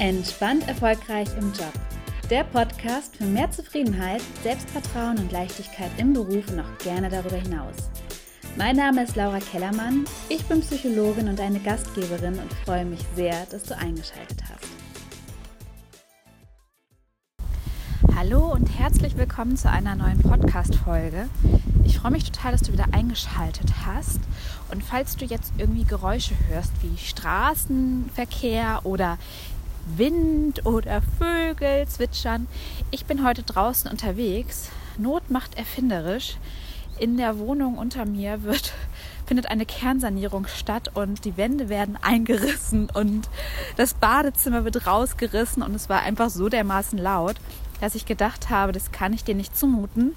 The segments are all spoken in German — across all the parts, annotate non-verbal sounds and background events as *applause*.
Entspannt erfolgreich im Job. Der Podcast für mehr Zufriedenheit, Selbstvertrauen und Leichtigkeit im Beruf und auch gerne darüber hinaus. Mein Name ist Laura Kellermann, ich bin Psychologin und eine Gastgeberin und freue mich sehr, dass du eingeschaltet hast. Hallo und herzlich willkommen zu einer neuen Podcast-Folge. Ich freue mich total, dass du wieder eingeschaltet hast. Und falls du jetzt irgendwie Geräusche hörst wie Straßenverkehr oder Wind oder Vögel zwitschern. Ich bin heute draußen unterwegs. Not macht erfinderisch. In der Wohnung unter mir wird, *laughs* findet eine Kernsanierung statt und die Wände werden eingerissen und das Badezimmer wird rausgerissen und es war einfach so dermaßen laut, dass ich gedacht habe, das kann ich dir nicht zumuten.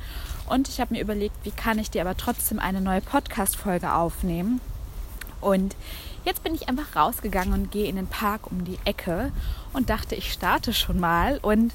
Und ich habe mir überlegt, wie kann ich dir aber trotzdem eine neue Podcast-Folge aufnehmen. Und Jetzt bin ich einfach rausgegangen und gehe in den Park um die Ecke und dachte, ich starte schon mal. Und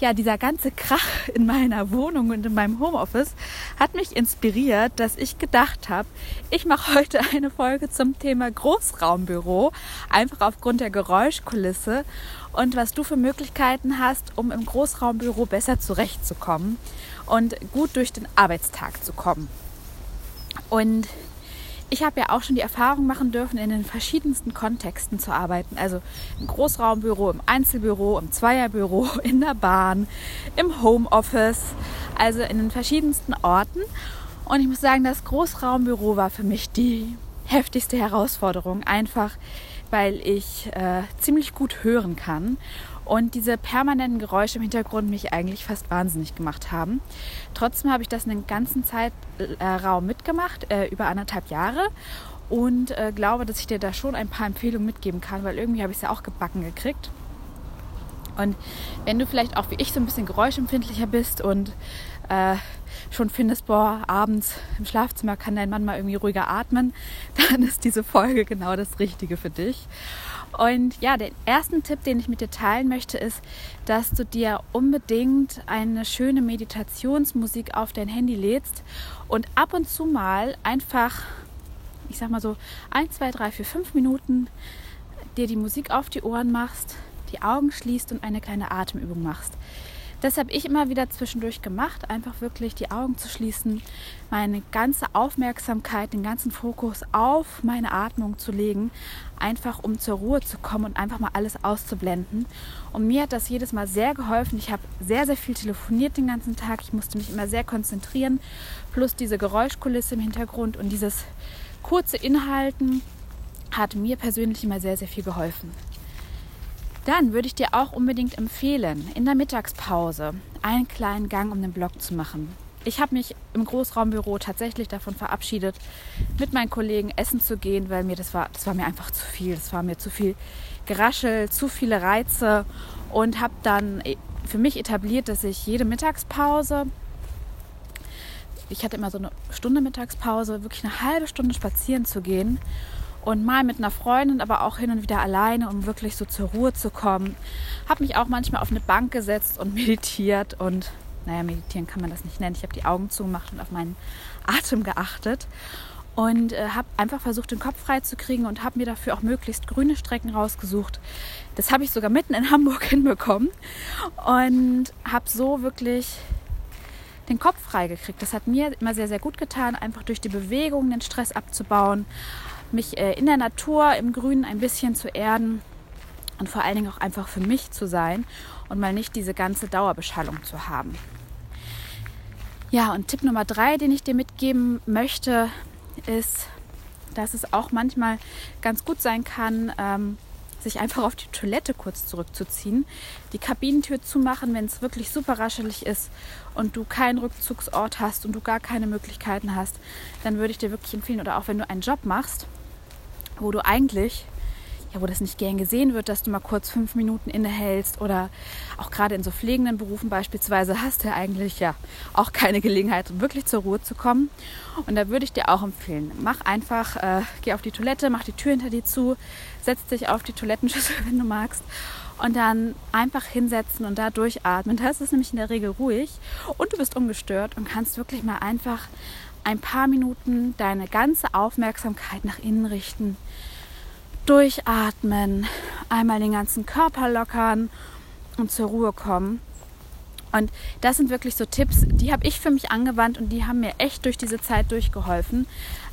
ja, dieser ganze Krach in meiner Wohnung und in meinem Homeoffice hat mich inspiriert, dass ich gedacht habe, ich mache heute eine Folge zum Thema Großraumbüro, einfach aufgrund der Geräuschkulisse und was du für Möglichkeiten hast, um im Großraumbüro besser zurechtzukommen und gut durch den Arbeitstag zu kommen. Und ich habe ja auch schon die Erfahrung machen dürfen, in den verschiedensten Kontexten zu arbeiten. Also im Großraumbüro, im Einzelbüro, im Zweierbüro, *laughs* in der Bahn, im Homeoffice, also in den verschiedensten Orten. Und ich muss sagen, das Großraumbüro war für mich die heftigste Herausforderung, einfach weil ich äh, ziemlich gut hören kann und diese permanenten Geräusche im Hintergrund mich eigentlich fast wahnsinnig gemacht haben. Trotzdem habe ich das einen ganzen Zeitraum mitgemacht, äh, über anderthalb Jahre und äh, glaube, dass ich dir da schon ein paar Empfehlungen mitgeben kann, weil irgendwie habe ich es ja auch gebacken gekriegt. Und wenn du vielleicht auch wie ich so ein bisschen geräuschempfindlicher bist und äh, schon findest, boah, abends im Schlafzimmer kann dein Mann mal irgendwie ruhiger atmen, *laughs* dann ist diese Folge genau das Richtige für dich. Und ja, den ersten Tipp, den ich mit dir teilen möchte, ist, dass du dir unbedingt eine schöne Meditationsmusik auf dein Handy lädst und ab und zu mal einfach, ich sag mal so, ein, zwei, drei, vier, fünf Minuten dir die Musik auf die Ohren machst, die Augen schließt und eine kleine Atemübung machst. Das habe ich immer wieder zwischendurch gemacht, einfach wirklich die Augen zu schließen, meine ganze Aufmerksamkeit, den ganzen Fokus auf meine Atmung zu legen, einfach um zur Ruhe zu kommen und einfach mal alles auszublenden. Und mir hat das jedes Mal sehr geholfen. Ich habe sehr, sehr viel telefoniert den ganzen Tag. Ich musste mich immer sehr konzentrieren, plus diese Geräuschkulisse im Hintergrund und dieses kurze Inhalten hat mir persönlich immer sehr, sehr viel geholfen. Dann würde ich dir auch unbedingt empfehlen, in der Mittagspause einen kleinen Gang um den Block zu machen. Ich habe mich im Großraumbüro tatsächlich davon verabschiedet, mit meinen Kollegen essen zu gehen, weil mir das war, das war mir einfach zu viel. Das war mir zu viel Geraschel, zu viele Reize und habe dann für mich etabliert, dass ich jede Mittagspause, ich hatte immer so eine Stunde Mittagspause, wirklich eine halbe Stunde spazieren zu gehen und mal mit einer Freundin, aber auch hin und wieder alleine, um wirklich so zur Ruhe zu kommen. Habe mich auch manchmal auf eine Bank gesetzt und *laughs* meditiert und naja, meditieren kann man das nicht nennen. Ich habe die Augen zugemacht und auf meinen Atem geachtet und äh, habe einfach versucht, den Kopf frei zu kriegen und habe mir dafür auch möglichst grüne Strecken rausgesucht. Das habe ich sogar mitten in Hamburg *laughs* hinbekommen und habe so wirklich den Kopf frei gekriegt. Das hat mir immer sehr, sehr gut getan, einfach durch die Bewegung den Stress abzubauen, mich äh, in der Natur, im Grünen ein bisschen zu erden und vor allen Dingen auch einfach für mich zu sein und mal nicht diese ganze Dauerbeschallung zu haben. Ja, und Tipp Nummer drei, den ich dir mitgeben möchte, ist, dass es auch manchmal ganz gut sein kann, ähm, sich einfach auf die Toilette kurz zurückzuziehen, die Kabinentür zumachen, wenn es wirklich super raschelig ist und du keinen Rückzugsort hast und du gar keine Möglichkeiten hast, dann würde ich dir wirklich empfehlen, oder auch wenn du einen Job machst, wo du eigentlich, ja, wo das nicht gern gesehen wird, dass du mal kurz fünf Minuten innehältst oder auch gerade in so pflegenden Berufen beispielsweise hast du ja eigentlich ja auch keine Gelegenheit, wirklich zur Ruhe zu kommen. Und da würde ich dir auch empfehlen, mach einfach, äh, geh auf die Toilette, mach die Tür hinter dir zu, setz dich auf die Toilettenschüssel, *laughs* wenn du magst und dann einfach hinsetzen und da durchatmen. Da ist es nämlich in der Regel ruhig und du bist ungestört und kannst wirklich mal einfach ein paar Minuten deine ganze Aufmerksamkeit nach innen richten, durchatmen, einmal den ganzen Körper lockern und zur Ruhe kommen. Und das sind wirklich so Tipps, die habe ich für mich angewandt und die haben mir echt durch diese Zeit durchgeholfen.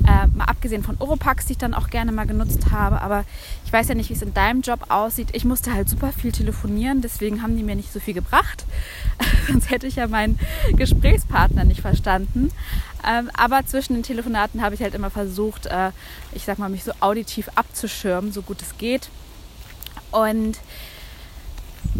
Äh, mal abgesehen von Oropax, die ich dann auch gerne mal genutzt habe. Aber ich weiß ja nicht, wie es in deinem Job aussieht. Ich musste halt super viel telefonieren, deswegen haben die mir nicht so viel gebracht. *laughs* Sonst hätte ich ja meinen Gesprächspartner nicht verstanden. Ähm, aber zwischen den Telefonaten habe ich halt immer versucht, äh, ich sag mal, mich so auditiv abzuschirmen, so gut es geht. Und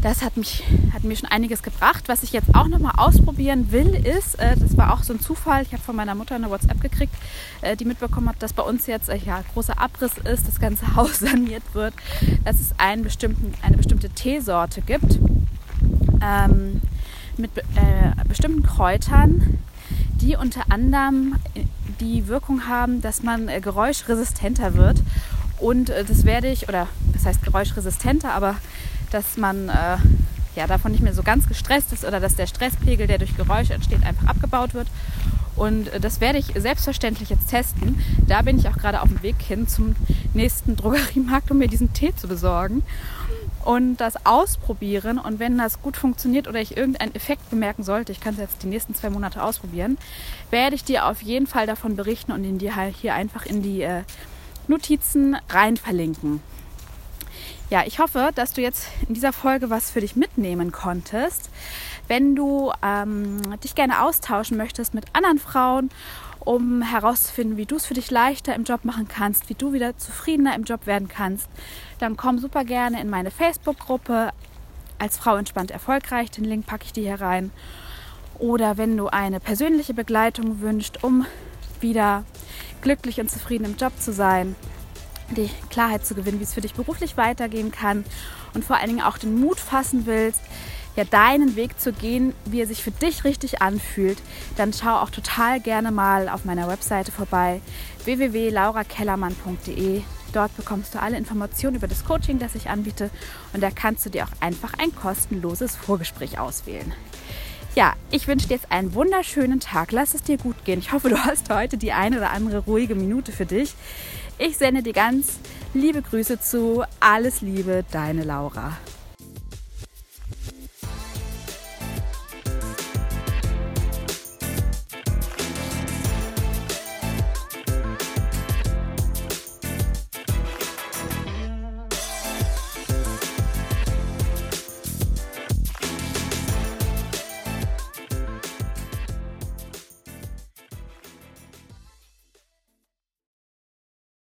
das hat, mich, hat mir schon einiges gebracht. Was ich jetzt auch nochmal ausprobieren will, ist, äh, das war auch so ein Zufall, ich habe von meiner Mutter eine WhatsApp gekriegt, äh, die mitbekommen hat, dass bei uns jetzt äh, ja, großer Abriss ist, das ganze *laughs* Haus saniert wird, dass es einen bestimmten, eine bestimmte Teesorte gibt ähm, mit äh, bestimmten Kräutern, die unter anderem die Wirkung haben, dass man äh, geräuschresistenter wird. Und äh, das werde ich, oder das heißt geräuschresistenter, aber dass man äh, ja, davon nicht mehr so ganz gestresst ist oder dass der Stresspegel, der durch Geräusche entsteht, einfach abgebaut wird. Und äh, das werde ich selbstverständlich jetzt testen. Da bin ich auch gerade auf dem Weg hin zum nächsten Drogeriemarkt, um mir diesen Tee zu besorgen und das ausprobieren. Und wenn das gut funktioniert oder ich irgendeinen Effekt bemerken sollte, ich kann es jetzt die nächsten zwei Monate ausprobieren, werde ich dir auf jeden Fall davon berichten und ihn dir hier einfach in die äh, Notizen rein verlinken ja, ich hoffe, dass du jetzt in dieser Folge was für dich mitnehmen konntest. Wenn du ähm, dich gerne austauschen möchtest mit anderen Frauen, um herauszufinden, wie du es für dich leichter im Job machen kannst, wie du wieder zufriedener im Job werden kannst, dann komm super gerne in meine Facebook-Gruppe als Frau entspannt erfolgreich. Den Link packe ich dir hier rein. Oder wenn du eine persönliche Begleitung wünschst, um wieder glücklich und zufrieden im Job zu sein, die Klarheit zu gewinnen, wie es für dich beruflich weitergehen kann und vor allen Dingen auch den Mut fassen willst, ja deinen Weg zu gehen, wie er sich für dich richtig anfühlt, dann schau auch total gerne mal auf meiner Webseite vorbei www.laurakellermann.de. Dort bekommst du alle Informationen über das Coaching, das ich anbiete und da kannst du dir auch einfach ein kostenloses Vorgespräch auswählen. Ja, ich wünsche dir jetzt einen wunderschönen Tag. Lass es dir gut gehen. Ich hoffe, du hast heute die eine oder andere ruhige Minute für dich. Ich sende dir ganz liebe Grüße zu. Alles Liebe, deine Laura.